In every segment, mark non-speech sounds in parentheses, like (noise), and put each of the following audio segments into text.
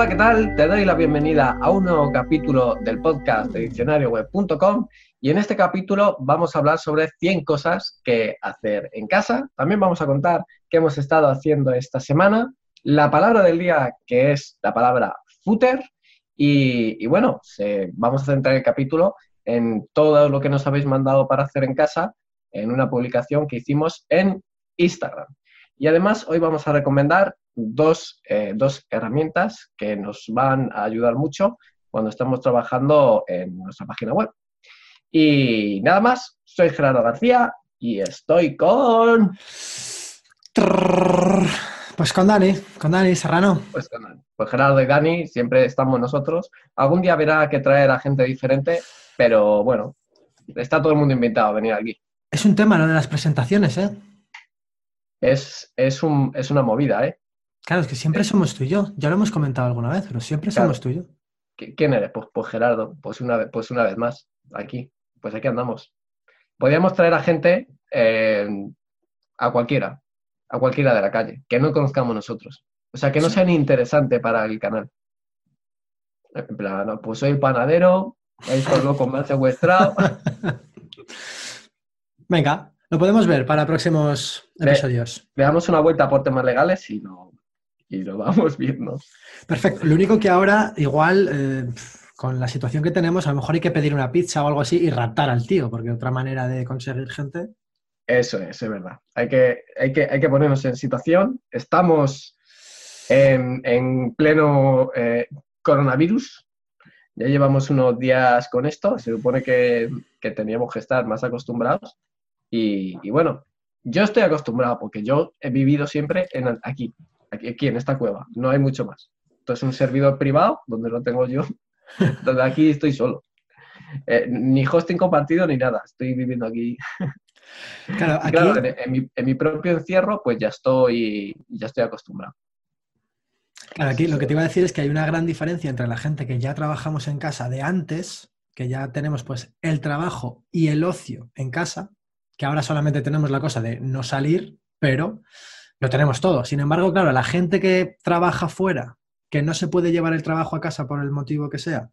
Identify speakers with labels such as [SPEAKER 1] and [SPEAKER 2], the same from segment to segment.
[SPEAKER 1] Hola, ¿qué tal? Te doy la bienvenida a un nuevo capítulo del podcast de diccionarioweb.com y en este capítulo vamos a hablar sobre 100 cosas que hacer en casa. También vamos a contar qué hemos estado haciendo esta semana, la palabra del día que es la palabra footer y, bueno, vamos a centrar el capítulo en todo lo que nos habéis mandado para hacer en casa en una publicación que hicimos en Instagram. Y además hoy vamos a recomendar dos, eh, dos herramientas que nos van a ayudar mucho cuando estamos trabajando en nuestra página web. Y nada más, soy Gerardo García y estoy con...
[SPEAKER 2] Pues con Dani, con Dani Serrano.
[SPEAKER 1] Pues, pues Gerardo y Dani, siempre estamos nosotros. Algún día verá que traer a gente diferente, pero bueno, está todo el mundo invitado a venir aquí.
[SPEAKER 2] Es un tema lo de las presentaciones, ¿eh?
[SPEAKER 1] Es, es, un, es una movida, ¿eh?
[SPEAKER 2] Claro, es que siempre somos tú y yo. Ya lo hemos comentado alguna vez, pero siempre somos tú y yo.
[SPEAKER 1] ¿Quién eres? Pues, pues Gerardo, pues una, pues una vez más, aquí. Pues aquí andamos. Podríamos traer a gente, eh, a cualquiera, a cualquiera de la calle, que no conozcamos nosotros. O sea, que no sea ni interesante para el canal. En plan, pues soy panadero, estos locos me han secuestrado. (laughs)
[SPEAKER 2] Venga, lo podemos ver para próximos episodios.
[SPEAKER 1] Le, damos una vuelta por temas legales y lo, y lo vamos viendo.
[SPEAKER 2] Perfecto. Lo único que ahora, igual, eh, con la situación que tenemos, a lo mejor hay que pedir una pizza o algo así y raptar al tío, porque otra manera de conseguir gente.
[SPEAKER 1] Eso es, es verdad. Hay que, hay que, hay que ponernos en situación. Estamos en, pleno eh, coronavirus. Ya llevamos unos días con esto. Se supone que, que teníamos que estar más acostumbrados. Y, y, bueno, yo estoy acostumbrado porque yo he vivido siempre en, aquí, aquí, en esta cueva, no hay mucho más. Esto es un servidor privado donde lo tengo yo, (laughs) donde aquí estoy solo. Eh, ni hosting compartido ni nada, estoy viviendo aquí. (laughs) Claro, aquí... en, mi, propio encierro, pues ya estoy, ya estoy acostumbrado.
[SPEAKER 2] Claro, aquí lo que te iba a decir es que hay una gran diferencia entre la gente que ya trabajamos en casa de antes, que ya tenemos pues el trabajo y el ocio en casa, que ahora solamente tenemos la cosa de no salir, pero lo tenemos todo. Sin embargo, claro, la gente que trabaja fuera, que no se puede llevar el trabajo a casa por el motivo que sea,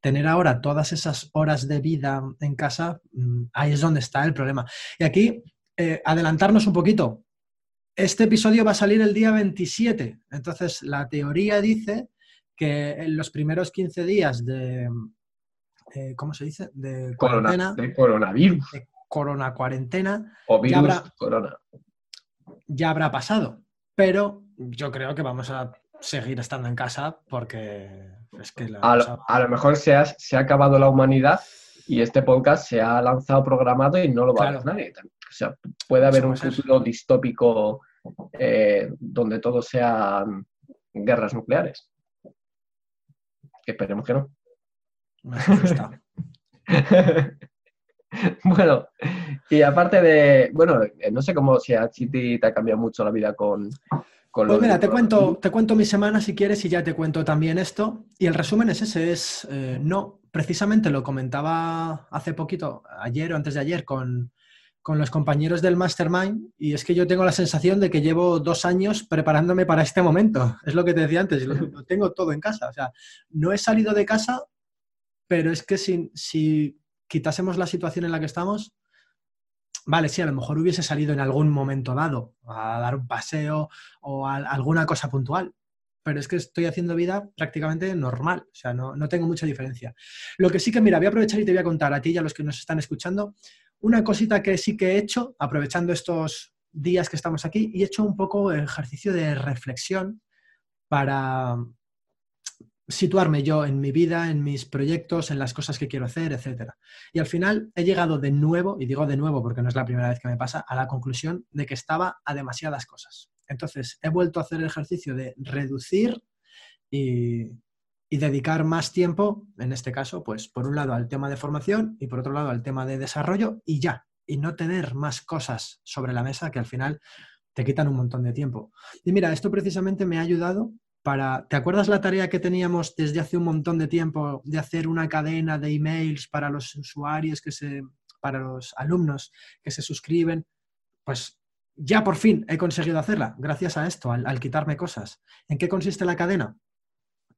[SPEAKER 2] tener ahora todas esas horas de vida en casa, mm, ahí es donde está el problema. Y aquí, eh, adelantarnos un poquito. Este episodio va a salir el día 27. Entonces, la teoría dice que en los primeros 15 días de, eh, ¿cómo se dice?
[SPEAKER 1] De cuarentena. de coronavirus.
[SPEAKER 2] De corona cuarentena.
[SPEAKER 1] O virus corona
[SPEAKER 2] ya habrá pasado. Pero yo creo que vamos a seguir estando en casa porque es que...
[SPEAKER 1] a, lo, mejor se ha, se ha acabado la humanidad y este podcast se ha lanzado programado y no lo va a ver nadie. O sea, puede haber un futuro distópico eh, donde todo sean guerras nucleares. esperemos que no. (laughs) (laughs) bueno, y aparte de, bueno, eh, no sé cómo si a Chiti te ha cambiado mucho la vida con... con
[SPEAKER 2] pues mira, te cuento, te cuento mi semana si quieres y ya te cuento también esto. Y el resumen es ese, es, eh, no, precisamente lo comentaba hace poquito, ayer o antes de ayer, con, con los compañeros del Mastermind y es que yo tengo la sensación de que llevo dos años preparándome para este momento. (laughs) Es lo que te decía antes, lo, tengo todo en casa. O sea, no he salido de casa, pero es que si, si quitásemos la situación en la que estamos, vale, sí, a lo mejor hubiese salido en algún momento dado a dar un paseo o alguna cosa puntual, pero es que estoy haciendo vida prácticamente normal, o sea, no, no, tengo mucha diferencia. Lo que sí que, mira, voy a aprovechar y te voy a contar a ti y a los que nos están escuchando una cosita que sí que he hecho, aprovechando estos días que estamos aquí, y he hecho un poco ejercicio de reflexión para, situarme yo en mi vida, en mis proyectos, en las cosas que quiero hacer, etc. Y al final he llegado de nuevo, y digo de nuevo porque no es la primera vez que me pasa, a la conclusión de que estaba a demasiadas cosas. Entonces he vuelto a hacer el ejercicio de reducir y, y dedicar más tiempo, en este caso, pues por un lado al tema de formación y por otro lado al tema de desarrollo y ya, y no tener más cosas sobre la mesa que al final te quitan un montón de tiempo. Y mira, esto precisamente me ha ayudado ¿te acuerdas la tarea que teníamos desde hace un montón de tiempo de hacer una cadena de emails para los usuarios que se, para los alumnos que se suscriben? Pues ya por fin he conseguido hacerla, gracias a esto, al, quitarme cosas. ¿En qué consiste la cadena?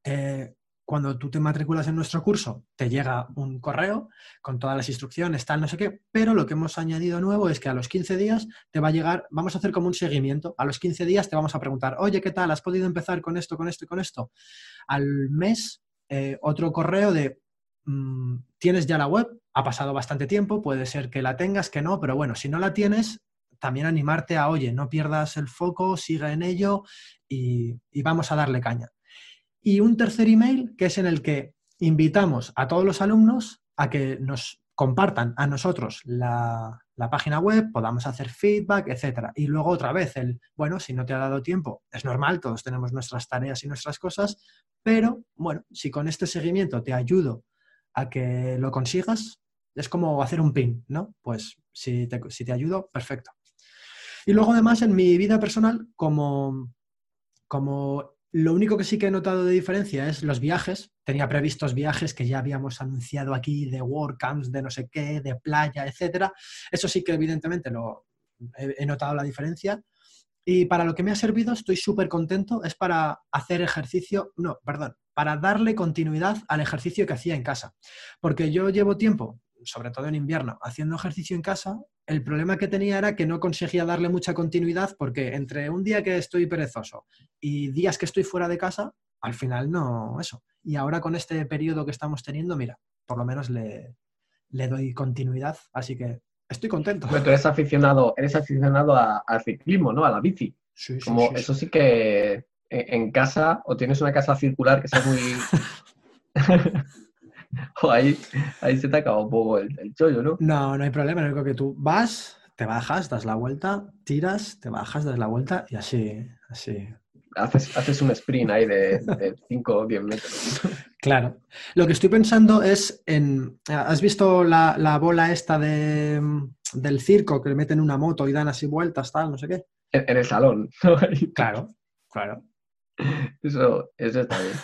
[SPEAKER 2] eh, cuando tú te matriculas en nuestro curso, te llega un correo con todas las instrucciones, tal, no sé qué, pero lo que hemos añadido nuevo es que a los 15 días te va a llegar, vamos a hacer como un seguimiento, a los 15 días te vamos a preguntar, oye, ¿qué tal? ¿Has podido empezar con esto, con esto y con esto? Al mes, eh, otro correo de, mm, ¿tienes ya la web? Ha pasado bastante tiempo, puede ser que la tengas, que no, pero bueno, si no la tienes, también animarte a, oye, no pierdas el foco, siga en ello y vamos a darle caña. Y un tercer email que es en el que invitamos a todos los alumnos a que nos compartan a nosotros la, página web, podamos hacer feedback, etc. Y luego otra vez el, bueno, si no te ha dado tiempo, es normal, todos tenemos nuestras tareas y nuestras cosas, pero bueno, si con este seguimiento te ayudo a que lo consigas, es como hacer un pin, ¿no? Pues si te, si te ayudo, perfecto. Y luego además en mi vida personal, como, como lo único que sí que he notado de diferencia es los viajes. Tenía previstos viajes que ya habíamos anunciado aquí de WordCamps, de no sé qué, de playa, etcétera. Eso sí que evidentemente lo he, notado la diferencia. Y para lo que me ha servido, estoy súper contento, es para hacer ejercicio, no, perdón, para darle continuidad al ejercicio que hacía en casa. Porque yo llevo tiempo, sobre todo en invierno, haciendo ejercicio en casa el problema que tenía era que no conseguía darle mucha continuidad porque entre un día que estoy perezoso y días que estoy fuera de casa, al final no eso. Y ahora con este periodo que estamos teniendo, mira, por lo menos le, doy continuidad, así que estoy contento.
[SPEAKER 1] Pero tú eres aficionado, eres aficionado al ciclismo, ¿no? A la bici.
[SPEAKER 2] Sí,
[SPEAKER 1] Como eso sí que en casa, o tienes una casa circular que sea muy... (laughs) (laughs) o ahí, ahí se te acaba un poco el, chollo, ¿no?
[SPEAKER 2] No, no hay problema. Lo único que tú vas, te bajas, das la vuelta, tiras, te bajas, das la vuelta y así, así.
[SPEAKER 1] Haces, haces un sprint ahí de 5 o 10 metros. (laughs)
[SPEAKER 2] Claro. Lo que estoy pensando es en. ¿Has visto la, bola esta de, del circo que le meten una moto y dan así vueltas, tal, no sé qué?
[SPEAKER 1] En, el salón.
[SPEAKER 2] claro, claro. (laughs)
[SPEAKER 1] Eso, eso está bien.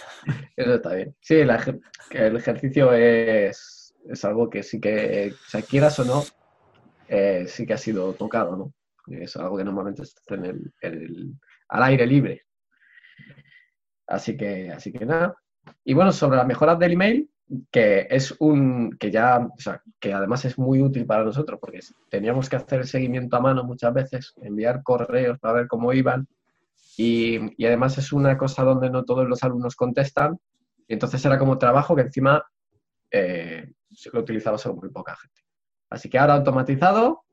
[SPEAKER 1] Eso está bien. Sí, el ejercicio es, algo que sí que, o sea, quieras o no, eh, sí que ha sido tocado, ¿no? Es algo que normalmente está en el, al aire libre. Así que, así que nada. Y bueno, sobre las mejoras del email, que es un, que ya, o sea, que además es muy útil para nosotros, porque teníamos que hacer el seguimiento a mano muchas veces, enviar correos para ver cómo iban, y, además es una cosa donde no todos los alumnos contestan, y entonces era como trabajo que encima eh, lo utilizaba solo muy poca gente. Así que ahora automatizado,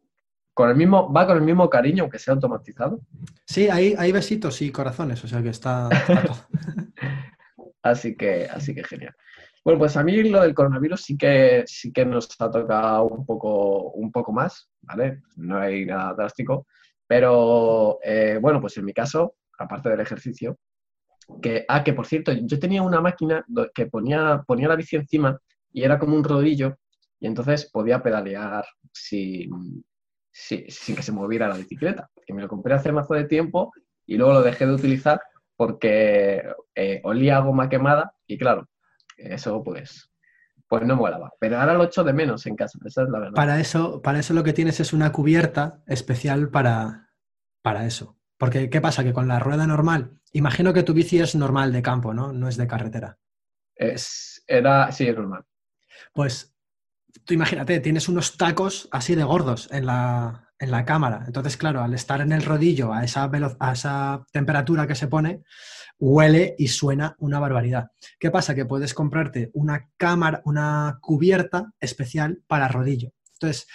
[SPEAKER 1] con el mismo, va con el mismo cariño, aunque sea automatizado.
[SPEAKER 2] Sí, hay, hay besitos y corazones, o sea que está, (laughs)
[SPEAKER 1] así que, así que genial. Bueno, pues a mí lo del coronavirus sí que, sí que nos ha tocado un poco, un poco más, ¿vale? No hay nada drástico, pero eh, bueno, pues en mi caso, aparte del ejercicio, que, ah, que por cierto, yo tenía una máquina que ponía, ponía la bici encima y era como un rodillo y entonces podía pedalear sin, sin, que se moviera la bicicleta. Que me lo compré hace mazo de tiempo y luego lo dejé de utilizar porque eh, olía goma quemada y claro, eso pues, pues no molaba. Pero ahora lo echo de menos en casa, esa es la verdad.
[SPEAKER 2] Para eso, para eso lo que tienes es una cubierta especial para, para eso. Porque, ¿qué pasa? Que con la rueda normal, imagino que tu bici es normal de campo, ¿no? No es de carretera.
[SPEAKER 1] Es, era, sí, es normal.
[SPEAKER 2] Pues tú imagínate, tienes unos tacos así de gordos en la, en la cámara. Entonces, claro, al estar en el rodillo a esa, a esa temperatura que se pone, huele y suena una barbaridad. ¿Qué pasa? Que puedes comprarte una cámara, una cubierta especial para rodillo. Entonces,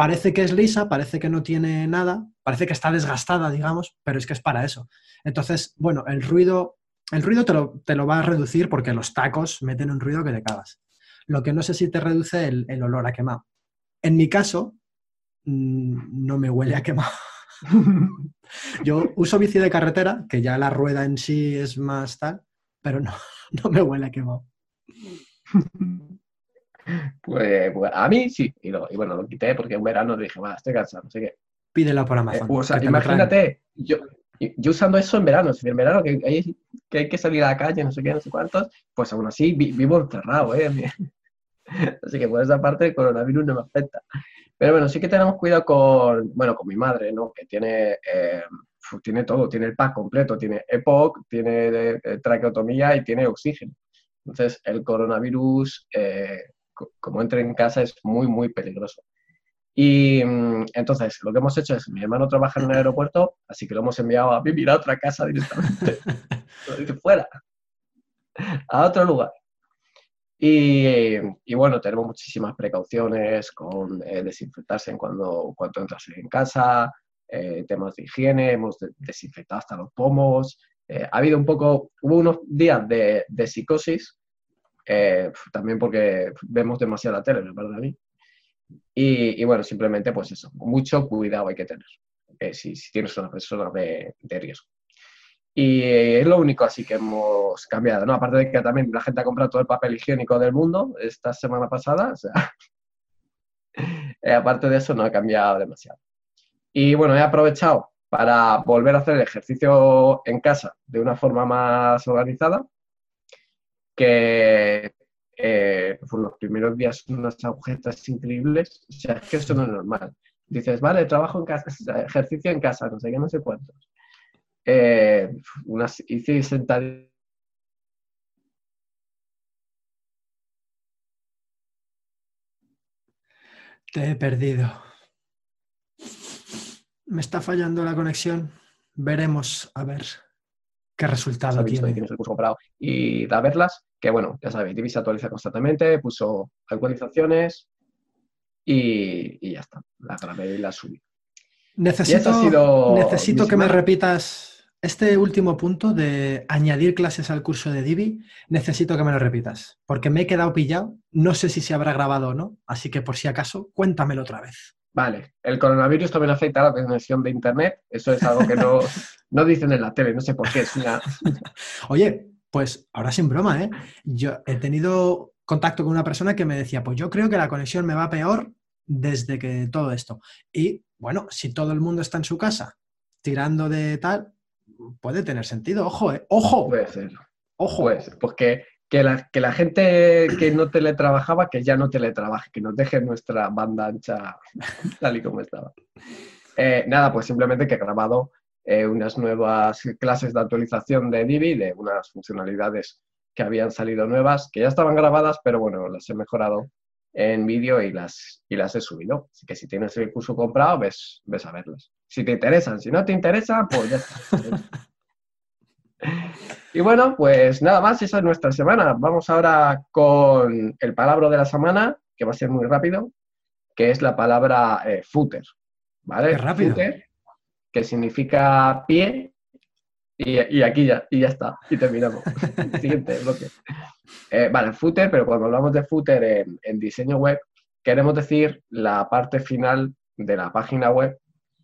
[SPEAKER 2] parece que es lisa, parece que no tiene nada, parece que está desgastada, digamos, pero es que es para eso. Entonces, bueno, el ruido, el ruido te lo, va a reducir porque los tacos meten un ruido que te cagas. Lo que no sé si te reduce el, el olor a quemado. En mi caso, mm, no me huele a quemado. (laughs) Yo uso bici de carretera, que ya la rueda en sí es más tal, pero no, (laughs) no me huele a quemado. (laughs)
[SPEAKER 1] Pues, pues, a mí sí, y, bueno, lo quité porque un verano dije, va, estoy cansado, no sé qué.
[SPEAKER 2] Pídelo por Amazon.
[SPEAKER 1] Eh, o sea, imagínate, yo, yo usando eso en verano, si en verano que hay, que hay que salir a la calle, no sé qué, no sé cuántos, pues aún así vivo encerrado, ¿eh? (laughs) Así que por esa parte el coronavirus no me afecta. Pero bueno, sí que tenemos cuidado con, bueno, con mi madre, ¿no? Que tiene, eh, tiene todo, tiene el pack completo, tiene EPOC, tiene eh, traqueotomía y tiene oxígeno. Entonces, el coronavirus, eh, como entra en casa, es muy, muy peligroso. Y mm, entonces, lo que hemos hecho es, mi hermano trabaja en el aeropuerto, así que lo hemos enviado a vivir a otra casa directamente. (laughs) fuera, a otro lugar. Y, bueno, tenemos muchísimas precauciones con eh, desinfectarse en cuando, cuando entras en casa, eh, temas de higiene, hemos desinfectado hasta los pomos. Eh, ha habido un poco, hubo unos días de, de psicosis, también porque vemos demasiada tele, me parece a mí. Y, bueno, simplemente pues eso, mucho cuidado hay que tener si, si, tienes una persona de, de riesgo. Y es lo único así que hemos cambiado, ¿no? Aparte de que también la gente ha comprado todo el papel higiénico del mundo esta semana pasada, o sea, (laughs) eh, aparte de eso no ha cambiado demasiado. Y bueno, he aprovechado para volver a hacer el ejercicio en casa de una forma más organizada, que eh, por los primeros días unas agujetas increíbles, o sea, es que eso no es normal. Dices, vale, trabajo en casa, (laughs) ejercicio en casa, no sé qué, no sé cuántos eh, unas, hice sentadillas.
[SPEAKER 2] Te he perdido. Me está fallando la conexión. Veremos a ver qué resultado tiene.
[SPEAKER 1] Y da verlas, que bueno, ya sabéis, Divi se actualiza constantemente, puso actualizaciones y, ya está. La grabé y la subí.
[SPEAKER 2] Necesito, necesito que me repitas este último punto de añadir clases al curso de Divi, necesito que me lo repitas, porque me he quedado pillado, no sé si se habrá grabado o no, así que por si acaso, cuéntamelo otra vez.
[SPEAKER 1] Vale, el coronavirus también afecta a la conexión de Internet, eso es algo que no, (laughs) no dicen en la tele, no sé por qué. Es
[SPEAKER 2] Oye, pues ahora sin broma, ¿eh? Yo he tenido contacto con una persona que me decía, pues yo creo que la conexión me va peor desde que todo esto. Y bueno, si todo el mundo está en su casa tirando de tal, puede tener sentido. Ojo, ¿eh? Ojo.
[SPEAKER 1] Puede ser. Ojo. Puede ser. Porque que la, que la gente que no teletrabajaba, que ya no teletrabaje, que nos deje nuestra banda ancha tal y como estaba. Eh, nada, pues simplemente que he grabado eh, unas nuevas clases de actualización de Divi, de unas funcionalidades que habían salido nuevas, que ya estaban grabadas, pero bueno, las he mejorado en vídeo y las, y las he subido. Así que si tienes el curso comprado, ves, ves a verlas. Si te interesan, si no te interesan, pues ya está. (laughs) y bueno, pues nada más, esa es nuestra semana. Vamos ahora con el palabra de la semana, que va a ser muy rápido, que es la palabra eh, footer. ¿Vale?
[SPEAKER 2] rápido.
[SPEAKER 1] Que significa pie y, aquí ya, y ya está, y terminamos. (laughs) Siguiente bloque. Eh, vale, footer, pero cuando hablamos de footer en, diseño web, queremos decir la parte final de la página web,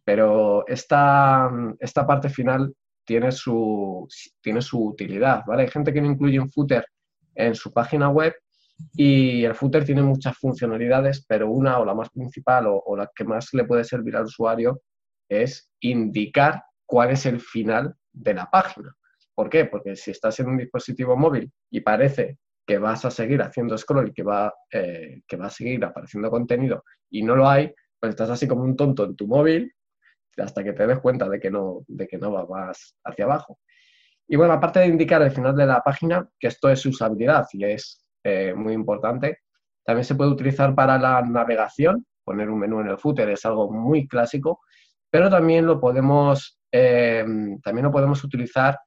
[SPEAKER 1] pero esta, esta parte final tiene su, tiene su utilidad, ¿vale? Hay gente que no incluye un footer en su página web y el footer tiene muchas funcionalidades, pero una o la más principal o, o la que más le puede servir al usuario es indicar cuál es el final de la página. ¿Por qué? Porque si estás en un dispositivo móvil y parece que vas a seguir haciendo scroll que va, eh, que va a seguir apareciendo contenido y no lo hay, pues estás así como un tonto en tu móvil hasta que te des cuenta de que no, de que no vas hacia abajo. Y bueno, aparte de indicar el final de la página, que esto es usabilidad y es eh, muy importante, también se puede utilizar para la navegación, poner un menú en el footer es algo muy clásico, pero también lo podemos Em, también lo podemos utilizar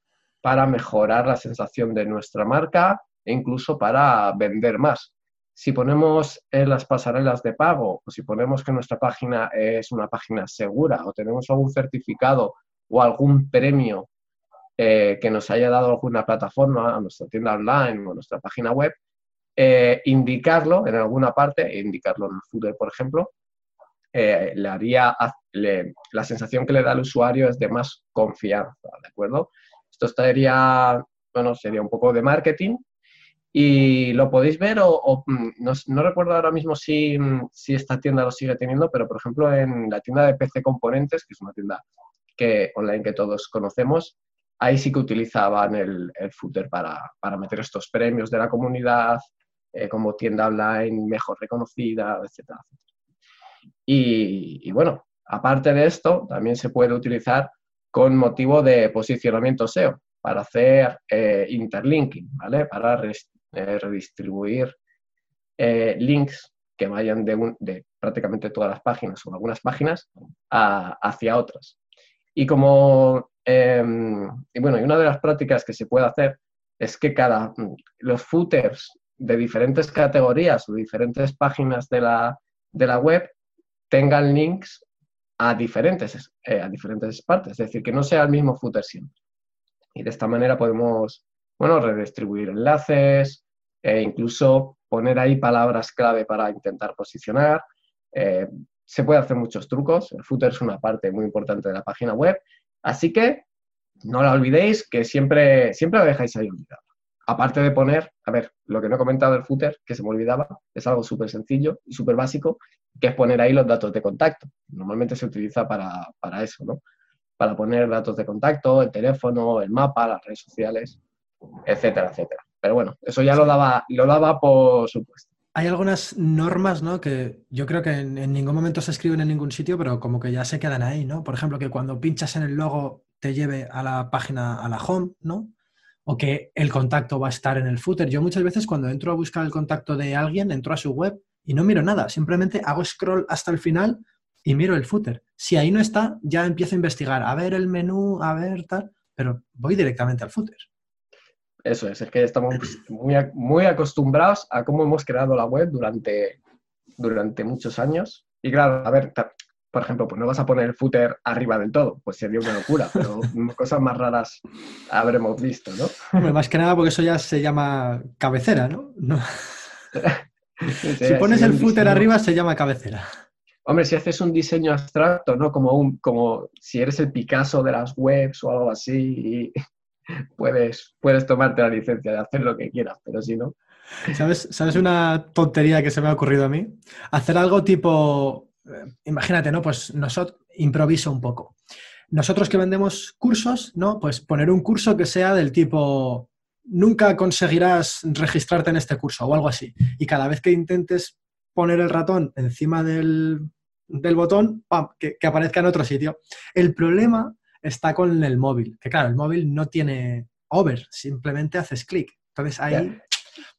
[SPEAKER 1] para mejorar la sensación de nuestra marca e incluso para vender más. Si ponemos en las pasarelas de pago o si ponemos que nuestra página es una página segura o tenemos algún certificado o algún premio eh, que nos haya dado alguna plataforma, a nuestra tienda online o a nuestra página web, eh, indicarlo en alguna parte, indicarlo en el footer, por ejemplo, eh, le haría, la sensación que le da al usuario es de más confianza, ¿de acuerdo? Esto estaría, bueno, sería un poco de marketing y lo podéis ver o, mm, no, recuerdo ahora mismo si, si, esta tienda lo sigue teniendo, pero por ejemplo en la tienda de PC Componentes, que es una tienda que, online que todos conocemos, ahí sí que utilizaban el, el footer para, para, meter estos premios de la comunidad, eh, como tienda online mejor reconocida, etcétera. Y, bueno, aparte de esto, también se puede utilizar con motivo de posicionamiento SEO, para hacer eh, interlinking, ¿vale? Para eh, redistribuir eh, links que vayan de, prácticamente todas las páginas o algunas páginas hacia otras. Y como, em, y bueno, y una de las prácticas que se puede hacer es que cada, los footers de diferentes categorías o diferentes páginas de la, de la web tengan links a diferentes, eh, a diferentes partes, es decir, que no sea el mismo footer siempre. Y de esta manera podemos, bueno, redistribuir enlaces e incluso poner ahí palabras clave para intentar posicionar. Eh, se puede hacer muchos trucos. El footer es una parte muy importante de la página web. Así que no la olvidéis, que siempre, siempre la dejáis ahí olvidada. Aparte de poner, a ver, lo que no he comentado del footer, que se me olvidaba, es algo súper sencillo y súper básico, que es poner ahí los datos de contacto. Normalmente se utiliza para, para eso, ¿no? Para poner datos de contacto, el teléfono, el mapa, las redes sociales, etcétera, etcétera. Pero bueno, eso ya lo daba, lo daba por supuesto.
[SPEAKER 2] Hay algunas normas, ¿no? Que yo creo que en, en, ningún momento se escriben en ningún sitio, pero como que ya se quedan ahí, ¿no? Por ejemplo, que cuando pinchas en el logo te lleve a la página, a la home, ¿no? O que el contacto va a estar en el footer. Yo muchas veces cuando entro a buscar el contacto de alguien, entro a su web y no miro nada, simplemente hago scroll hasta el final y miro el footer. Si ahí no está, ya empiezo a investigar, a ver el menú, a ver tal, pero voy directamente al footer.
[SPEAKER 1] Eso es, es que estamos muy, muy acostumbrados a cómo hemos creado la web durante, durante muchos años. Y claro, a ver, por ejemplo, pues no vas a poner el footer arriba del todo, pues sería una locura, pero (laughs) cosas más raras habremos visto, ¿no?
[SPEAKER 2] más que nada porque eso ya se llama cabecera, ¿no? (laughs) si pones el footer arriba se llama cabecera.
[SPEAKER 1] Hombre, si haces un diseño abstracto, ¿no? Como, un, como si eres el Picasso de las webs o algo así, (laughs) puedes, puedes tomarte la licencia de hacer lo que quieras, pero si no...
[SPEAKER 2] ¿Sabes, ¿Sabes una tontería que se me ha ocurrido a mí? Hacer algo tipo, imagínate, ¿no? Pues nosotros, improviso un poco. Nosotros que vendemos cursos, ¿no? Pues poner un curso que sea del tipo, nunca conseguirás registrarte en este curso o algo así. Y cada vez que intentes poner el ratón encima del, del botón, ¡pam! Que, que, aparezca en otro sitio. El problema está con el móvil, que claro, el móvil no tiene over, simplemente haces clic. Entonces ahí,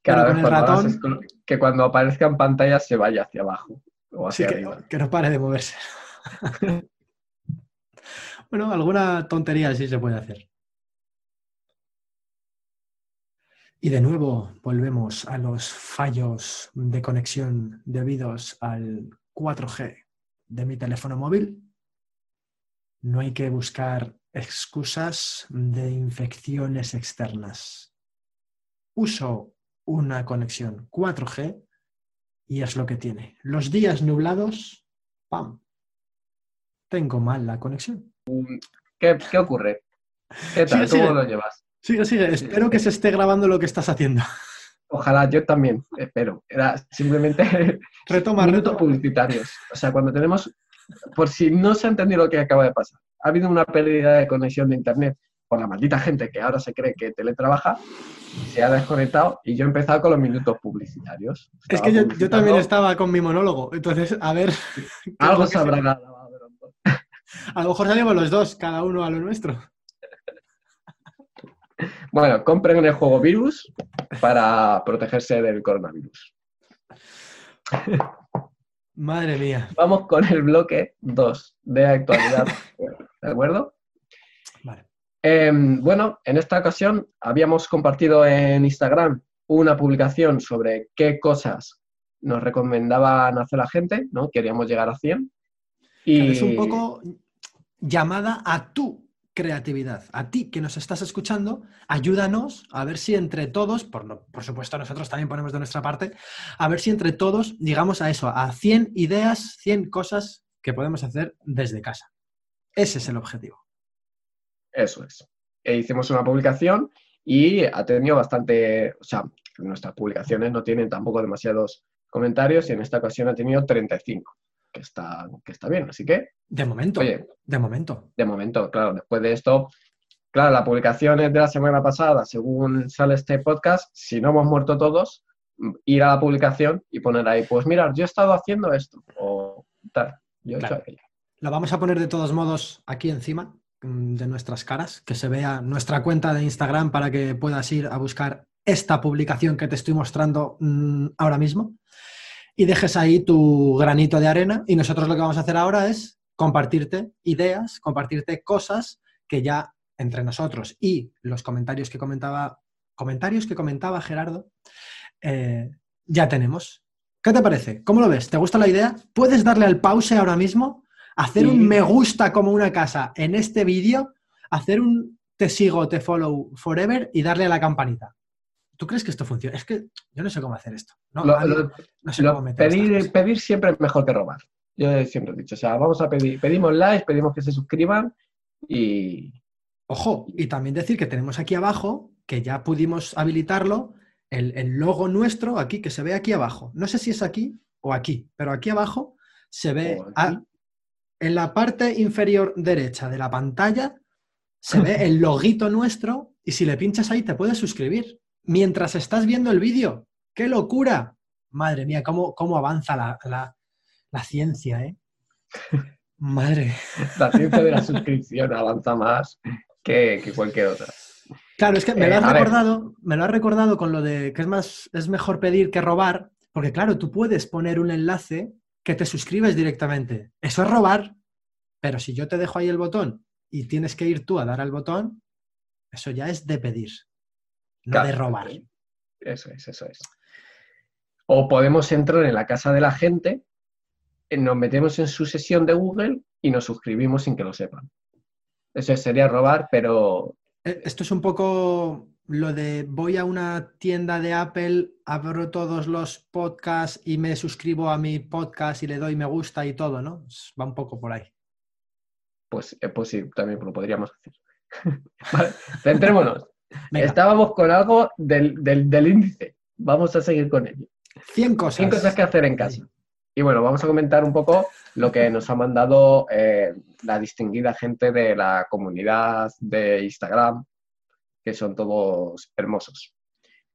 [SPEAKER 1] claro, con el ratón... que cuando aparezca en pantalla se vaya hacia abajo o hacia
[SPEAKER 2] que,
[SPEAKER 1] arriba.
[SPEAKER 2] Que no pare de moverse. (laughs) bueno, alguna tontería sí se puede hacer. Y de nuevo volvemos a los fallos de conexión debidos al 4G de mi teléfono móvil no hay que buscar excusas de infecciones externas. Uso una conexión 4G y es lo que tiene. Los días nublados, ¡pam! Tengo mal la conexión.
[SPEAKER 1] ¿Qué, ocurre? ¿Qué tal? ¿Cómo lo llevas?
[SPEAKER 2] Sigue, sigue. Espero que se esté grabando lo que estás haciendo.
[SPEAKER 1] Ojalá, yo también espero. Era simplemente (laughs)
[SPEAKER 2] retoma,
[SPEAKER 1] minutos publicitarios. O sea, cuando tenemos por si no se ha entendido lo que acaba de pasar. Ha habido una pérdida de conexión de Internet por la maldita gente que ahora se cree que teletrabaja, se ha desconectado y yo he empezado con los minutos publicitarios.
[SPEAKER 2] es que yo, también estaba con mi monólogo, entonces, a ver... (laughs)
[SPEAKER 1] Algo se habrá (laughs)
[SPEAKER 2] A lo mejor salimos los dos, cada uno a lo nuestro. (laughs)
[SPEAKER 1] Bueno, compren el juego virus para protegerse del coronavirus.
[SPEAKER 2] Madre mía.
[SPEAKER 1] Vamos con el bloque 2 de actualidad. ¿De acuerdo? Em, bueno, en esta ocasión habíamos compartido en Instagram una publicación sobre qué cosas nos recomendaban hacer la gente, ¿no? Queríamos llegar a 100.
[SPEAKER 2] Y... Es un poco llamada a tú creatividad. A ti que nos estás escuchando, ayúdanos a ver si entre todos, por, por, supuesto nosotros también ponemos de nuestra parte, a ver si entre todos llegamos a eso, a 100 ideas, 100 cosas que podemos hacer desde casa. Ese es el objetivo.
[SPEAKER 1] Eso es. E hicimos una publicación y ha tenido bastante, o sea, nuestras publicaciones no tienen tampoco demasiados comentarios y en esta ocasión ha tenido 35 que está, que está bien. Así que.
[SPEAKER 2] De momento. Oye, de momento.
[SPEAKER 1] De momento, claro. Después de esto, claro, la publicación es de la semana pasada, según sale este podcast. Si no hemos muerto todos, ir a la publicación y poner ahí, pues mirar, yo he estado haciendo esto o tal. Yo he hecho aquello.
[SPEAKER 2] Lo vamos a poner de todos modos aquí encima de nuestras caras, que se vea nuestra cuenta de Instagram para que puedas ir a buscar esta publicación que te estoy mostrando mm, ahora mismo y dejes ahí tu granito de arena y nosotros lo que vamos a hacer ahora es compartirte ideas, compartirte cosas que ya entre nosotros y los comentarios que comentaba, comentarios que comentaba Gerardo, eh, ya tenemos. ¿Qué te parece? ¿Cómo lo ves? ¿Te gusta la idea? ¿Puedes darle al pause ahora mismo? Hacer un me gusta como una casa en este vídeo, hacer un te sigo, te follow forever y darle a la campanita. ¿Tú crees que esto funciona? Es que yo no sé cómo hacer esto. No,
[SPEAKER 1] sé cómo pedir, pedir siempre es mejor que robar. Yo siempre he dicho, o sea, vamos a pedir, pedimos likes, pedimos que se suscriban y...
[SPEAKER 2] Ojo, y también decir que tenemos aquí abajo, que ya pudimos habilitarlo, el, logo nuestro aquí, que se ve aquí abajo. No sé si es aquí o aquí, pero aquí abajo se ve en la parte inferior derecha de la pantalla, se ve el loguito nuestro y si le pinchas ahí te puedes suscribir mientras estás viendo el vídeo. ¡Qué locura! Madre mía, cómo, cómo avanza la, ciencia, ¿eh? (laughs) Madre.
[SPEAKER 1] La ciencia de la suscripción avanza más que, cualquier otra.
[SPEAKER 2] Claro, es que me lo, has eh, recordado, me lo has recordado con lo de que es más, es mejor pedir que robar, porque claro, tú puedes poner un enlace que te suscribes directamente. Eso es robar, pero si yo te dejo ahí el botón y tienes que ir tú a dar al botón, eso ya es de pedir no de robar.
[SPEAKER 1] Eso es, eso es. O podemos entrar en la casa de la gente, nos metemos en su sesión de Google y nos suscribimos sin que lo sepan. Eso sería robar, pero...
[SPEAKER 2] Eh, esto es un poco lo de voy a una tienda de Apple, abro todos los podcasts y me suscribo a mi podcast y le doy me gusta y todo, ¿no? Va un poco por ahí.
[SPEAKER 1] Pues, eh, pues sí, también lo podríamos hacer. (laughs) vale, centrémonos. (laughs) Estábamos con algo del, índice. Vamos a seguir con ello.
[SPEAKER 2] 100 cosas.
[SPEAKER 1] 100 cosas que hacer en casa. Y bueno, vamos a comentar un poco lo que nos ha mandado eh, la distinguida gente de la comunidad de Instagram, que son todos hermosos.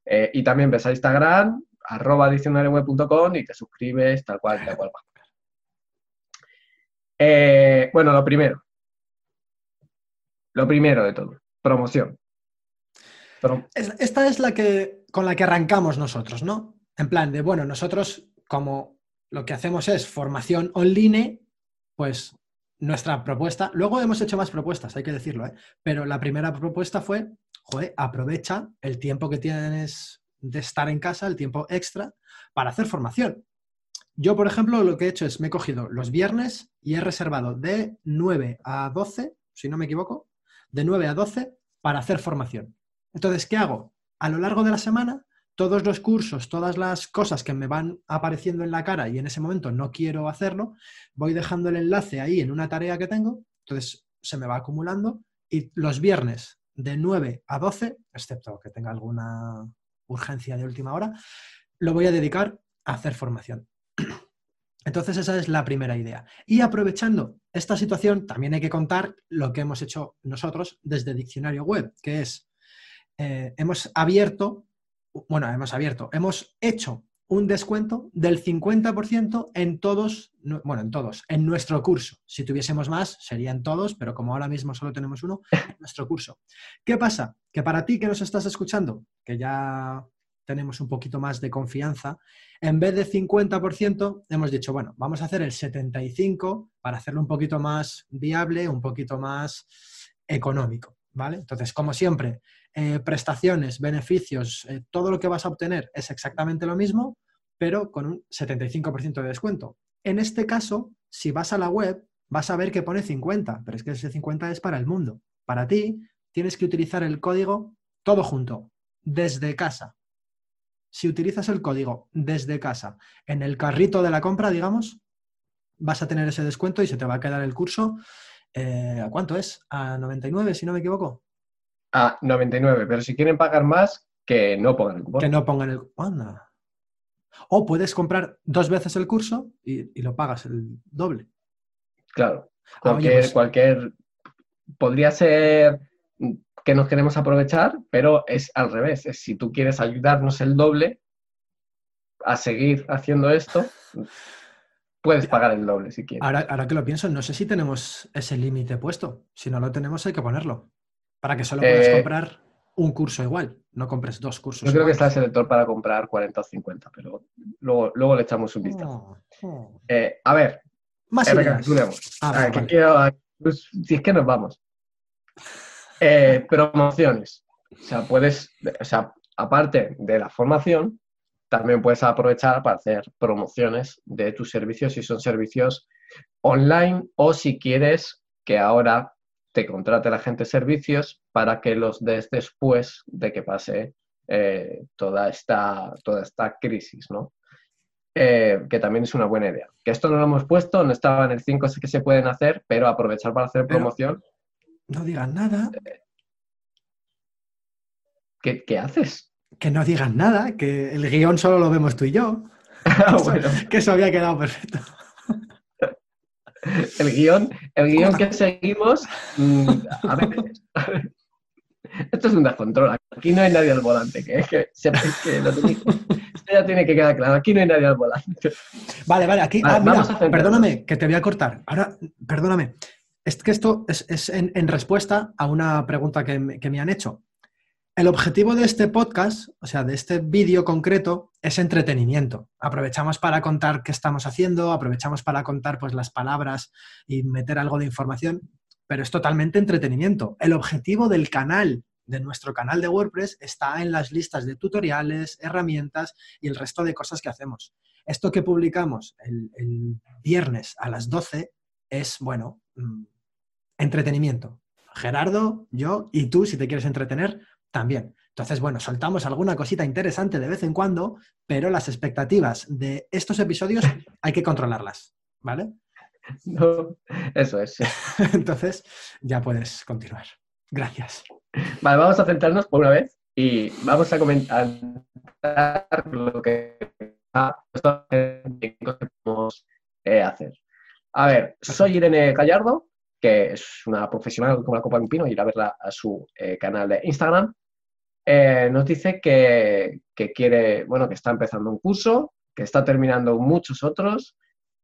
[SPEAKER 1] Eh, y también ves a Instagram, arroba diccionarioweb.com y te suscribes tal cual, tal cual. Eh, bueno, lo primero. Lo primero de todo, promoción.
[SPEAKER 2] Esta es la que con la que arrancamos nosotros, ¿no? En plan de, bueno, nosotros como lo que hacemos es formación online, pues nuestra propuesta, luego hemos hecho más propuestas, hay que decirlo, ¿eh? pero la primera propuesta fue, joder, aprovecha el tiempo que tienes de estar en casa, el tiempo extra, para hacer formación. Yo, por ejemplo, lo que he hecho es, me he cogido los viernes y he reservado de 9 a 12, si no me equivoco, de 9 a 12 para hacer formación. Entonces, ¿qué hago? A lo largo de la semana, todos los cursos, todas las cosas que me van apareciendo en la cara y en ese momento no quiero hacerlo, voy dejando el enlace ahí en una tarea que tengo, entonces se me va acumulando y los viernes de 9 a 12, excepto que tenga alguna urgencia de última hora, lo voy a dedicar a hacer formación. (clears throat) Entonces esa es la primera idea. Y aprovechando esta situación, también hay que contar lo que hemos hecho nosotros desde Diccionario Web, que es eh, hemos abierto, bueno, hemos abierto, hemos hecho un descuento del 50% en todos, bueno, en todos, en nuestro curso. Si tuviésemos más, serían todos, pero como ahora mismo solo tenemos uno, (laughs) en nuestro curso. ¿Qué pasa? Que para ti que nos estás escuchando, que ya tenemos un poquito más de confianza, en vez de 50%, hemos dicho, bueno, vamos a hacer el 75% para hacerlo un poquito más viable, un poquito más económico, ¿vale? Entonces, como siempre, eh, prestaciones, beneficios, eh, todo lo que vas a obtener es exactamente lo mismo, pero con un 75% de descuento. En este caso, si vas a la web, vas a ver que pone 50, pero es que ese 50 es para el mundo. Para ti, tienes que utilizar el código todo junto, desde casa. Si utilizas el código desde casa en el carrito de la compra, digamos, vas a tener ese descuento y se te va a quedar el curso. Eh, ¿A cuánto es? ¿A 99, si no me equivoco?
[SPEAKER 1] a 99, pero si quieren pagar más, que no pongan el
[SPEAKER 2] cupón. Que no pongan el cupón. O puedes comprar dos veces el curso y, lo pagas el doble.
[SPEAKER 1] Claro. Ah, cualquier, pues cualquier. Podría ser que nos queremos aprovechar, pero es al revés. Es si tú quieres ayudarnos el doble a seguir haciendo esto, (laughs) puedes pagar el doble si quieres.
[SPEAKER 2] Ahora, ahora que lo pienso, no sé si tenemos ese límite puesto. Si no lo tenemos, hay que ponerlo. Para que solo puedas
[SPEAKER 1] Eh,
[SPEAKER 2] comprar un curso igual. No compres dos cursos.
[SPEAKER 1] Yo creo que está el selector para comprar 40 o 50, pero luego, luego le echamos un vistazo.
[SPEAKER 2] Oh, oh.
[SPEAKER 1] Eh, a ver,
[SPEAKER 2] Más
[SPEAKER 1] eh,
[SPEAKER 2] ideas.
[SPEAKER 1] recapitulemos.
[SPEAKER 2] Ah,
[SPEAKER 1] Ah,
[SPEAKER 2] vale.
[SPEAKER 1] quiero- pues, si es que nos vamos. Eh, promociones. O sea, puedes, o sea, aparte de la formación, también puedes aprovechar para hacer promociones de tus servicios si son servicios online o si quieres que ahora te contrate la gente servicios para que los des después de que pase eh, toda, esta, toda esta crisis, ¿no? Eh, que también es una buena idea. Que esto no lo hemos puesto, no estaba en el 5 sé que se pueden hacer, pero aprovechar para hacer
[SPEAKER 2] Pero-
[SPEAKER 1] promoción,
[SPEAKER 2] No digan nada.
[SPEAKER 1] ¿qué, qué haces?
[SPEAKER 2] Que no digan nada. Que el guion solo lo vemos tú y yo. (laughs)
[SPEAKER 1] Ah, bueno,
[SPEAKER 2] Que eso había quedado perfecto. (laughs)
[SPEAKER 1] el guion, el guion que seguimos, mm, a veces, a ver, esto es un descontrol. Aquí no hay nadie al volante, que que, sepáis que lo tenéis- (laughs) esto ya tiene que quedar claro. Aquí no hay nadie al volante.
[SPEAKER 2] Vale, vale, aquí.
[SPEAKER 1] Vale,
[SPEAKER 2] ah, mira,
[SPEAKER 1] a
[SPEAKER 2] perdóname, que te voy a cortar. Ahora, perdóname. Es que esto es, es en, en respuesta a una pregunta que, me- que me han hecho. El objetivo de este podcast, o sea, de este vídeo concreto, es entretenimiento. Aprovechamos para contar qué estamos haciendo, aprovechamos para contar pues, las palabras y meter algo de información, pero es totalmente entretenimiento. El objetivo del canal, de nuestro canal de WordPress, está en las listas de tutoriales, herramientas y el resto de cosas que hacemos. Esto que publicamos el, viernes a las 12 es, bueno, mm, entretenimiento. Gerardo, yo y tú, si te quieres entretener, también. Entonces, bueno, soltamos alguna cosita interesante de vez en cuando, pero las expectativas de estos episodios (laughs) hay que controlarlas, ¿vale?
[SPEAKER 1] No, eso es. sí. (laughs)
[SPEAKER 2] Entonces, ya puedes continuar. Gracias.
[SPEAKER 1] Vale, vamos a centrarnos por una vez y vamos a comentar lo que podemos eh, hacer. A ver, soy Irene Gallardo, que es una profesional como la copa de un pino, ir a verla a su eh, canal de Instagram. Eh, nos dice que, quiere, bueno, que está empezando un curso, que está terminando muchos otros,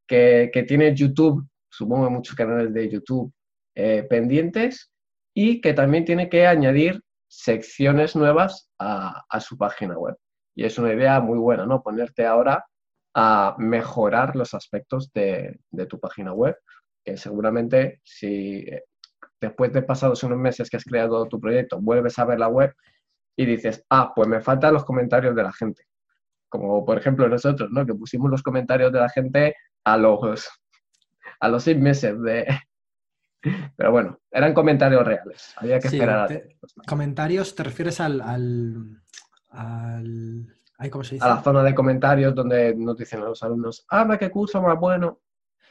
[SPEAKER 1] que, tiene YouTube, supongo muchos canales de YouTube eh, pendientes y que también tiene que añadir secciones nuevas a, su página web. Y es una idea muy buena, ¿no? Ponerte ahora a mejorar los aspectos de, de tu página web, que seguramente si después de pasados unos meses que has creado tu proyecto, vuelves a ver la web y dices, ah, pues me faltan los comentarios de la gente. Como por ejemplo nosotros, ¿no? Que pusimos los comentarios de la gente a los, a los seis meses de, (laughs) pero bueno, eran comentarios reales. Había que
[SPEAKER 2] Sí,
[SPEAKER 1] esperar
[SPEAKER 2] te-
[SPEAKER 1] a.
[SPEAKER 2] Comentarios, ¿te refieres al, al, al- ¿cómo se dice?
[SPEAKER 1] A la zona de comentarios donde nos dicen a los alumnos, ah, qué curso más bueno.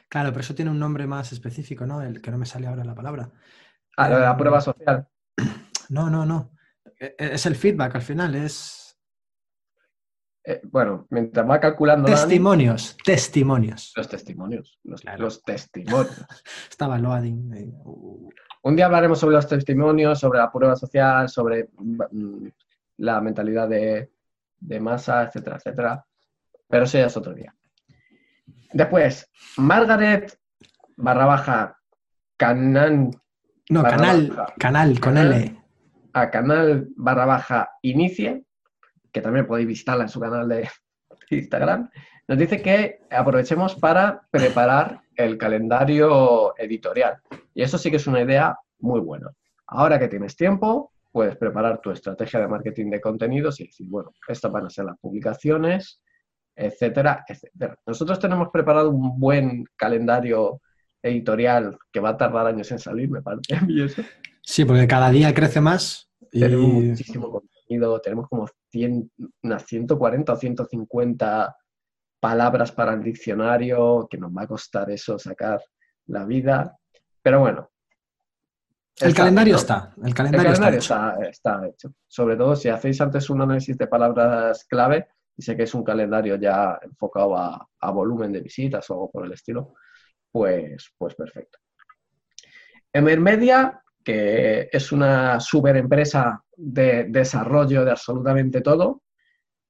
[SPEAKER 2] Claro, pero eso tiene un nombre más específico, ¿no? El que no me sale ahora la palabra.
[SPEAKER 1] Ah, lo de la
[SPEAKER 2] Eh,
[SPEAKER 1] prueba social. (clears throat)
[SPEAKER 2] No, no, no. E- Es el feedback al final, es
[SPEAKER 1] Eh, bueno, mientras va calculando Dani,
[SPEAKER 2] testimonios, testimonios.
[SPEAKER 1] los testimonios. Los,
[SPEAKER 2] Claro.
[SPEAKER 1] los testimonios. (laughs)
[SPEAKER 2] Estaba loading. eh, uh,
[SPEAKER 1] Un día hablaremos sobre los testimonios, sobre la prueba social, sobre mm, la mentalidad de, de masa, etcétera, etcétera. Pero eso ya es otro día. Después, Margaret barra baja Canan
[SPEAKER 2] No, canal,
[SPEAKER 1] baja.
[SPEAKER 2] canal con
[SPEAKER 1] Canal.
[SPEAKER 2] L.
[SPEAKER 1] a canal barra baja inicie, que también podéis visitarla en su canal de (laughs) Instagram, nos dice que aprovechemos para preparar el calendario editorial. Y eso sí que es una idea muy buena. Ahora que tienes tiempo, puedes preparar tu estrategia de marketing de contenidos y decir, bueno, estas van a ser las publicaciones, etcétera, etcétera. Nosotros tenemos preparado un buen calendario editorial que va a tardar años en salir, me parece.
[SPEAKER 2] Sí, porque cada día crece más. Y...
[SPEAKER 1] Tenemos muchísimo contenido, tenemos como 100, unas 140 o 150 palabras para el diccionario, que nos va a costar eso sacar la vida. Pero bueno.
[SPEAKER 2] El
[SPEAKER 1] está,
[SPEAKER 2] calendario
[SPEAKER 1] ¿no?
[SPEAKER 2] está. El
[SPEAKER 1] El
[SPEAKER 2] calendario,
[SPEAKER 1] calendario
[SPEAKER 2] está, hecho.
[SPEAKER 1] está, está hecho. Sobre todo si hacéis antes un análisis de palabras clave, y sé que es un calendario ya enfocado a, a volumen de visitas o algo por el estilo, pues, pues perfecto. Emermedia, que es una super empresa de desarrollo de absolutamente todo,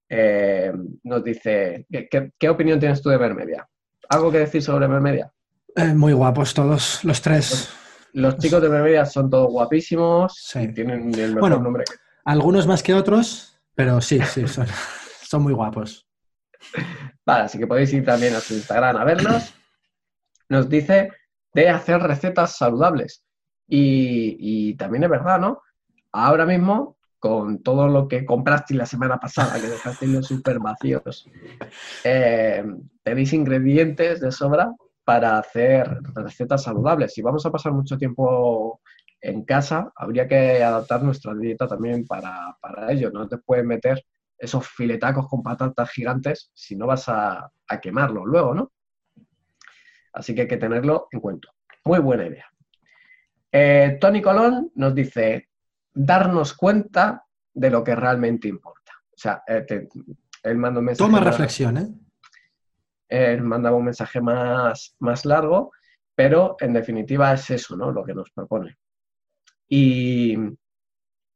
[SPEAKER 1] eh, nos dice, ¿qué, opinión tienes tú de Emermedia? ¿Algo que decir sobre Mermedia?
[SPEAKER 2] Eh, muy guapos todos, los tres.
[SPEAKER 1] Los, chicos de Mermedia son todos guapísimos y tienen el mejor
[SPEAKER 2] bueno,
[SPEAKER 1] nombre.
[SPEAKER 2] Algunos más que otros, pero sí, sí, son, (laughs) son muy guapos.
[SPEAKER 1] Vale, así que podéis ir también a su Instagram a verlos. Nos dice de hacer recetas saludables. Y, también es verdad, ¿no? Ahora mismo, con todo lo que compraste la semana pasada, que dejaste los super vacíos, eh, tenéis ingredientes de sobra para hacer recetas saludables. Si vamos a pasar mucho tiempo en casa, habría que adaptar nuestra dieta también para, para ello. No te puedes meter esos filetacos con patatas gigantes si no vas a, quemarlo luego, ¿no? Así que hay que tenerlo en cuenta. Muy buena idea. Eh, Tony Colón nos dice, darnos cuenta de lo que realmente importa. O sea, eh, él manda un mensaje...
[SPEAKER 2] Toma reflexión, ¿eh?
[SPEAKER 1] Él mandaba un mensaje más, más largo, pero en definitiva es eso, ¿no? Lo que nos propone. Y,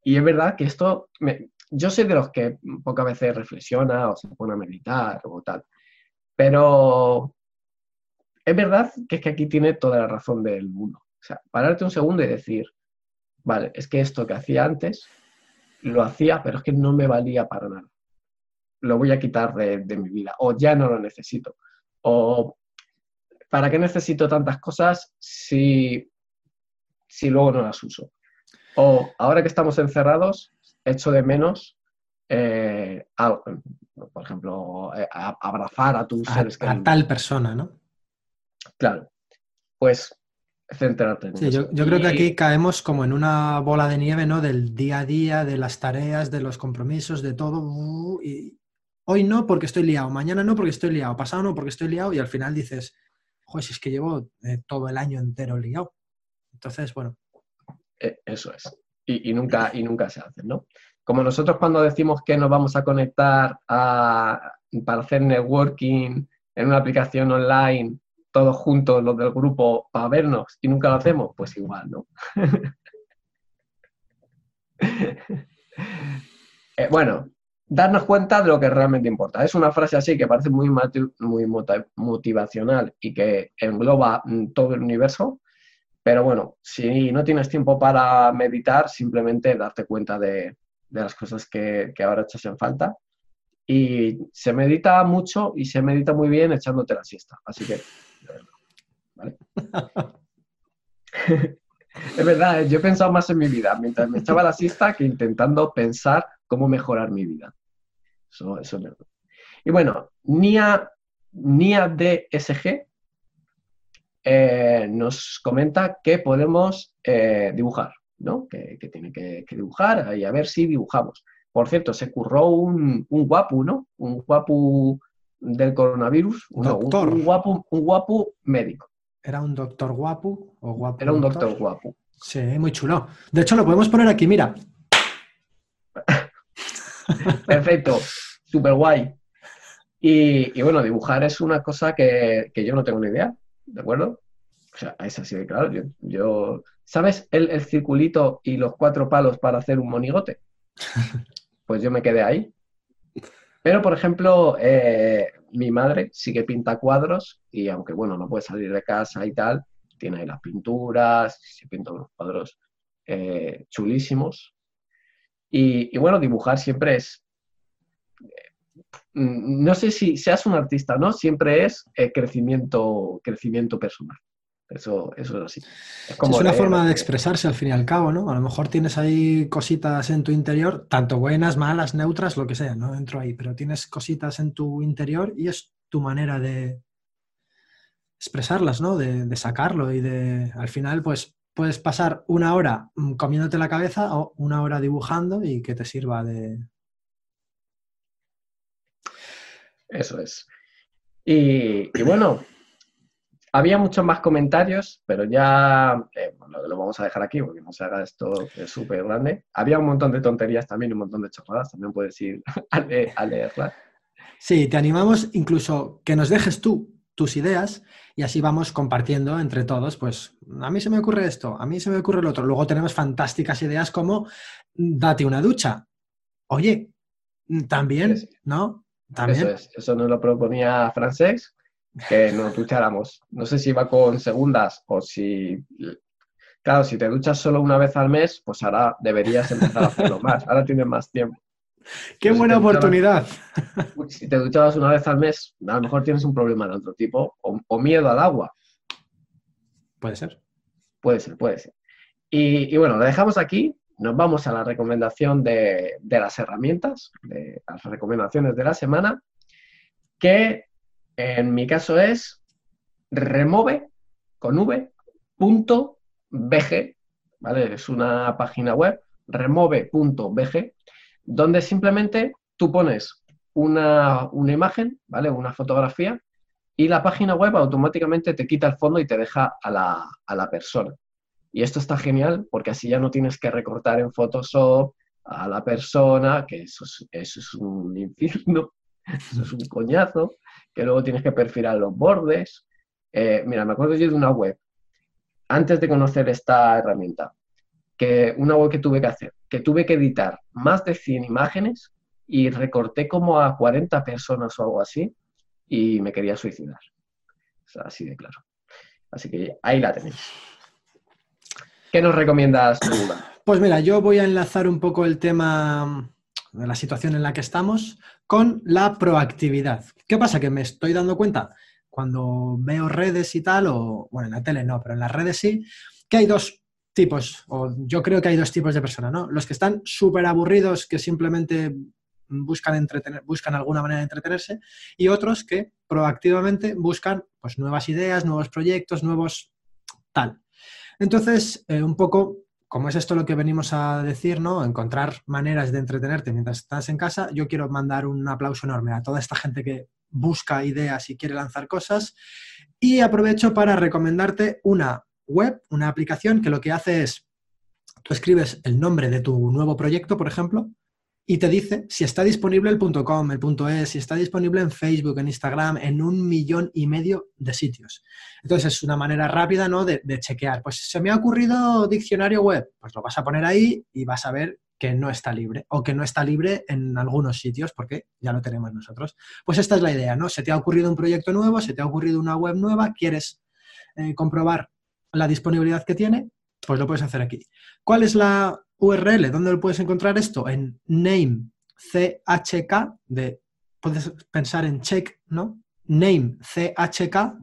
[SPEAKER 1] y es verdad que esto, me, yo soy de los que pocas veces reflexiona o se pone a meditar o tal, pero es verdad que es que aquí tiene toda la razón del mundo. O sea, pararte un segundo y decir, vale, es que esto que hacía antes lo hacía, pero es que no me valía para nada. Lo voy a quitar de, mi vida, o ya no lo necesito. O ¿para qué necesito tantas cosas si, si luego no las uso? O ahora que estamos encerrados, echo de menos, eh, por ejemplo, eh, abrazar a tus seres
[SPEAKER 2] A tal persona, ¿no?
[SPEAKER 1] Claro. Pues centrarte en
[SPEAKER 2] Yo, creo que aquí caemos como en una bola de nieve, ¿no? Del día a día, de las tareas, de los compromisos, de todo. Y hoy no porque estoy liado, mañana no porque estoy liado, pasado no porque estoy liado y al final dices, joder, si es que llevo eh, todo el año entero liado. Entonces, bueno.
[SPEAKER 1] Eso es y, nunca, y nunca se hacen, ¿no? Como nosotros cuando decimos que nos vamos a conectar para hacer networking en una aplicación online, todos juntos, los del grupo, para vernos y nunca lo hacemos, pues igual, ¿no? (laughs) Eh, bueno, darnos cuenta de lo que realmente importa. Es una frase así que parece muy, motivacional y que engloba mm, todo el universo, pero bueno, si no tienes tiempo para meditar, simplemente darte cuenta de, las cosas que, ahora echas en falta. Y se medita mucho y se medita muy bien echándote la siesta. Así que, ¿vale? (laughs) es verdad, yo he pensado más en mi vida mientras me echaba la siesta que intentando pensar cómo mejorar mi vida. Eso, eso es verdad. Y bueno, NIA, NIA DSG eh, nos comenta que podemos eh, dibujar, ¿no? Que, tiene que, dibujar y a ver si dibujamos. Por cierto, se curró un, un guapu, ¿no? Un guapu del coronavirus.
[SPEAKER 2] Doctor.
[SPEAKER 1] Un, guapu, un guapu médico.
[SPEAKER 2] ¿Era un doctor guapu o guapu?
[SPEAKER 1] Era un doctor, guapu.
[SPEAKER 2] Sí, muy chulo. De hecho, lo podemos poner aquí, mira. (laughs)
[SPEAKER 1] Perfecto, súper guay. Y, bueno, dibujar es una cosa que, que, yo no tengo ni idea. ¿de acuerdo? O sea, es así de claro. Yo, ¿Sabes el, circulito y los cuatro palos para hacer un monigote? (laughs) Pues yo me quedé ahí. Pero, por ejemplo, eh, mi madre sí que pinta cuadros y aunque, bueno, no puede salir de casa y tal, tiene ahí las pinturas, se pinta unos cuadros eh, chulísimos. Y, bueno, dibujar siempre es... Mm, no sé si seas un artista, ¿no? Siempre es eh, crecimiento, crecimiento personal. Eso, eso es así.
[SPEAKER 2] Es, como una forma de expresarse al fin y al cabo, ¿no? A lo mejor tienes ahí cositas en tu interior, tanto buenas, malas, neutras, lo que sea, no entro ahí, pero tienes cositas en tu interior y es tu manera de expresarlas, ¿no? De, sacarlo y de, al final, pues puedes pasar una hora mm, comiéndote la cabeza o una hora dibujando y que te sirva de...
[SPEAKER 1] Eso es. y bueno, había muchos más comentarios, pero ya eh, lo, vamos a dejar aquí porque no se haga esto súper grande. Había un montón de tonterías también, un montón de chorradas, también puedes ir (laughs) a, leerlas.
[SPEAKER 2] Sí, te animamos incluso que nos dejes tú tus ideas y así vamos compartiendo entre todos, pues a mí se me ocurre esto, a mí se me ocurre lo otro. Luego tenemos fantásticas ideas como date una ducha. Oye, también, ¿no? También.
[SPEAKER 1] Eso, es, eso nos lo proponía Francés que nos ducháramos. No sé si va con segundas o si... Claro, si te duchas solo una vez al mes, pues ahora deberías empezar a hacerlo más. Ahora tienes más tiempo.
[SPEAKER 2] ¡Qué buena oportunidad! (laughs)
[SPEAKER 1] si te duchabas una vez al mes, a lo mejor tienes un problema de otro tipo o, miedo al agua.
[SPEAKER 2] Puede ser.
[SPEAKER 1] Puede ser, puede ser. Y, bueno, lo dejamos aquí. Nos vamos a la recomendación de, las herramientas, de las recomendaciones de la semana, que en mi caso es remove con v ¿vale? Es una página web, remove.bg, donde simplemente tú pones una, imagen, ¿vale? Una fotografía y la página web automáticamente te quita el fondo y te deja a la, persona. Y esto está genial porque así ya no tienes que recortar en Photoshop a la persona, que eso es, un (laughs) infierno, eso es un coñazo, que luego tienes que perfilar los bordes. Eh, mira, me acuerdo yo de una web, antes de conocer esta herramienta, que una web que tuve que hacer, que tuve que editar más de 100 imágenes y recorté como a 40 personas o algo así y me quería suicidar. así de claro. Así que ahí la tenéis. ¿Qué nos recomiendas,
[SPEAKER 2] Pues mira, yo voy a enlazar un poco el tema de la situación en la que estamos con la proactividad. ¿Qué pasa? Que me estoy dando cuenta cuando veo redes y tal, o bueno, en la tele no, pero en las redes sí, que hay dos tipos, o yo creo que hay dos tipos de personas, ¿no? Los que están súper aburridos, que simplemente buscan, entretener, buscan alguna manera de entretenerse, y otros que proactivamente buscan pues, nuevas ideas, nuevos proyectos, nuevos tal. Entonces, eh, un poco, como es esto lo que venimos a decir, ¿no? Encontrar maneras de entretenerte mientras estás en casa, yo quiero mandar un aplauso enorme a toda esta gente que busca ideas y quiere lanzar cosas. Y aprovecho para recomendarte una web, una aplicación que lo que hace es, tú escribes el nombre de tu nuevo proyecto, por ejemplo, y te dice si está disponible el .com, el .es, si está disponible en Facebook, en Instagram, en un millón y medio de sitios. Entonces es una manera rápida ¿no? de, chequear. Pues se me ha ocurrido diccionario web, pues lo vas a poner ahí y vas a ver que no está libre o que no está libre en algunos sitios porque ya lo tenemos nosotros. Pues esta es la idea, ¿no? Se te ha ocurrido un proyecto nuevo, se te ha ocurrido una web nueva, quieres eh, comprobar la disponibilidad que tiene, pues lo puedes hacer aquí. ¿Cuál es la URL? ¿Dónde lo puedes encontrar esto? En name chk de puedes pensar en check, ¿no? namechk.com.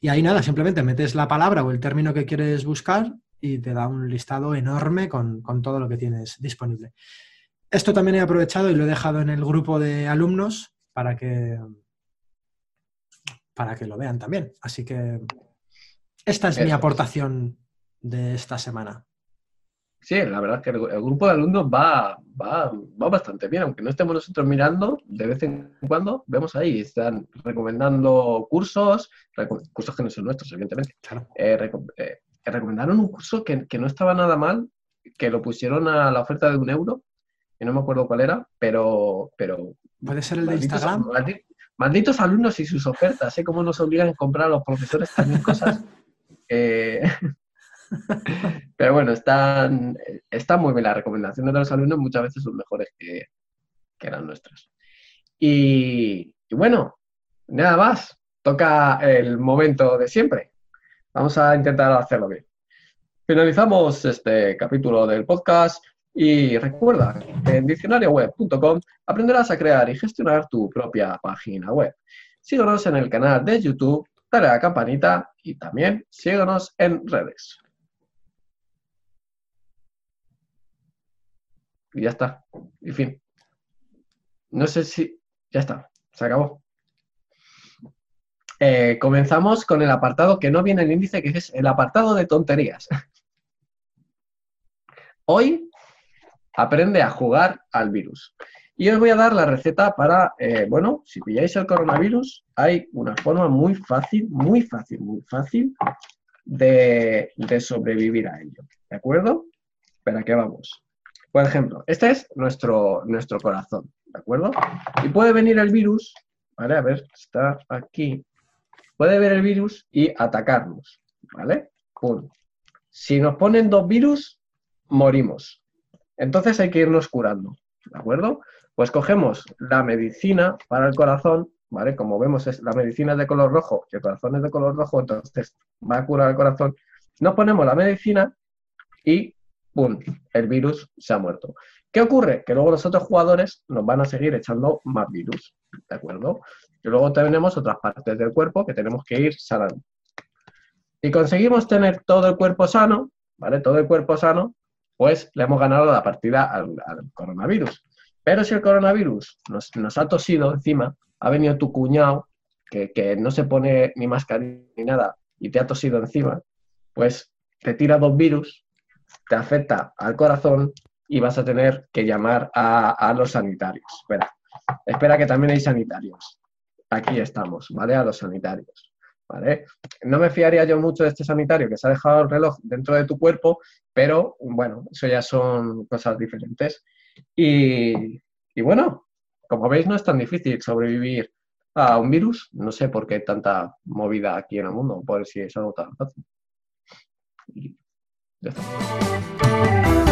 [SPEAKER 2] Y ahí nada, simplemente metes la palabra o el término que quieres buscar y te da un listado enorme con, con, todo lo que tienes disponible. Esto también he aprovechado y lo he dejado en el grupo de alumnos para que, para que lo vean también. Así que esta es mi aportación de esta semana.
[SPEAKER 1] Sí, la verdad es que el, grupo de alumnos va, va, bastante bien, aunque no estemos nosotros mirando, de vez en cuando vemos ahí, están recomendando cursos, cursos que no son nuestros, evidentemente. Eh, eh, recomendaron un curso que, no estaba nada mal, que lo pusieron a la oferta de un euro, y no me acuerdo cuál era, pero... pero
[SPEAKER 2] ¿Puede ser el de Instagram?
[SPEAKER 1] Malditos, alumnos y sus ofertas, ¿eh? Cómo nos obligan a comprar a los profesores también cosas. (laughs) Eh, (laughs) pero bueno, están, muy bien. Las recomendaciones de los alumnos muchas veces son mejores que, que las nuestras. Y, bueno, nada más. Toca el momento de siempre. Vamos a intentar hacerlo bien. Finalizamos este capítulo del podcast y recuerda en diccionarioweb.com aprenderás a crear y gestionar tu propia página web. Síguenos en el canal de YouTube dale a la campanita y también síguenos en redes. Y ya está. Y fin. No sé si... Ya está. Se acabó. Eh, comenzamos con el apartado que no viene en el índice, que es el apartado de tonterías. Hoy aprende a jugar al virus. Y os voy a dar la receta para, eh, bueno, si pilláis el coronavirus, hay una forma muy fácil, muy fácil, muy fácil de, sobrevivir a ello. ¿De acuerdo? Espera, qué vamos. Por ejemplo, este es nuestro, nuestro corazón, ¿de acuerdo? Y puede venir el virus, ¿vale? A ver, está aquí. Puede ver el virus y atacarnos, ¿vale? Si nos ponen dos virus, morimos. Entonces hay que irnos curando, ¿de acuerdo? Pues cogemos la medicina para el corazón ¿vale? Como vemos, es, la medicina es de color rojo el corazón es de color rojo, entonces va a curar el corazón. Nos ponemos la medicina y ¡pum! El virus se ha muerto. ¿Qué ocurre? Que luego los otros jugadores nos van a seguir echando más virus, ¿de acuerdo? Y luego tenemos otras partes del cuerpo que tenemos que ir sanando. Y conseguimos tener todo el cuerpo sano, ¿vale? Todo el cuerpo sano, pues le hemos ganado la partida al, coronavirus. Pero si el coronavirus nos, ha tosido encima, ha venido tu cuñado, que, que no se pone ni mascarilla ni nada, y te ha tosido encima, pues te tira dos virus, te afecta al corazón y vas a tener que llamar a, los sanitarios. Espera, espera que también hay sanitarios. Aquí estamos, ¿vale? A los sanitarios. ¿Vale? No me fiaría yo mucho de este sanitario que se ha dejado el reloj dentro de tu cuerpo, pero bueno, eso ya son cosas diferentes. Y, bueno, como veis, no es tan difícil sobrevivir a un virus. No sé por qué hay tanta movida aquí en el mundo, por si es algo tan fácil. Y ya está.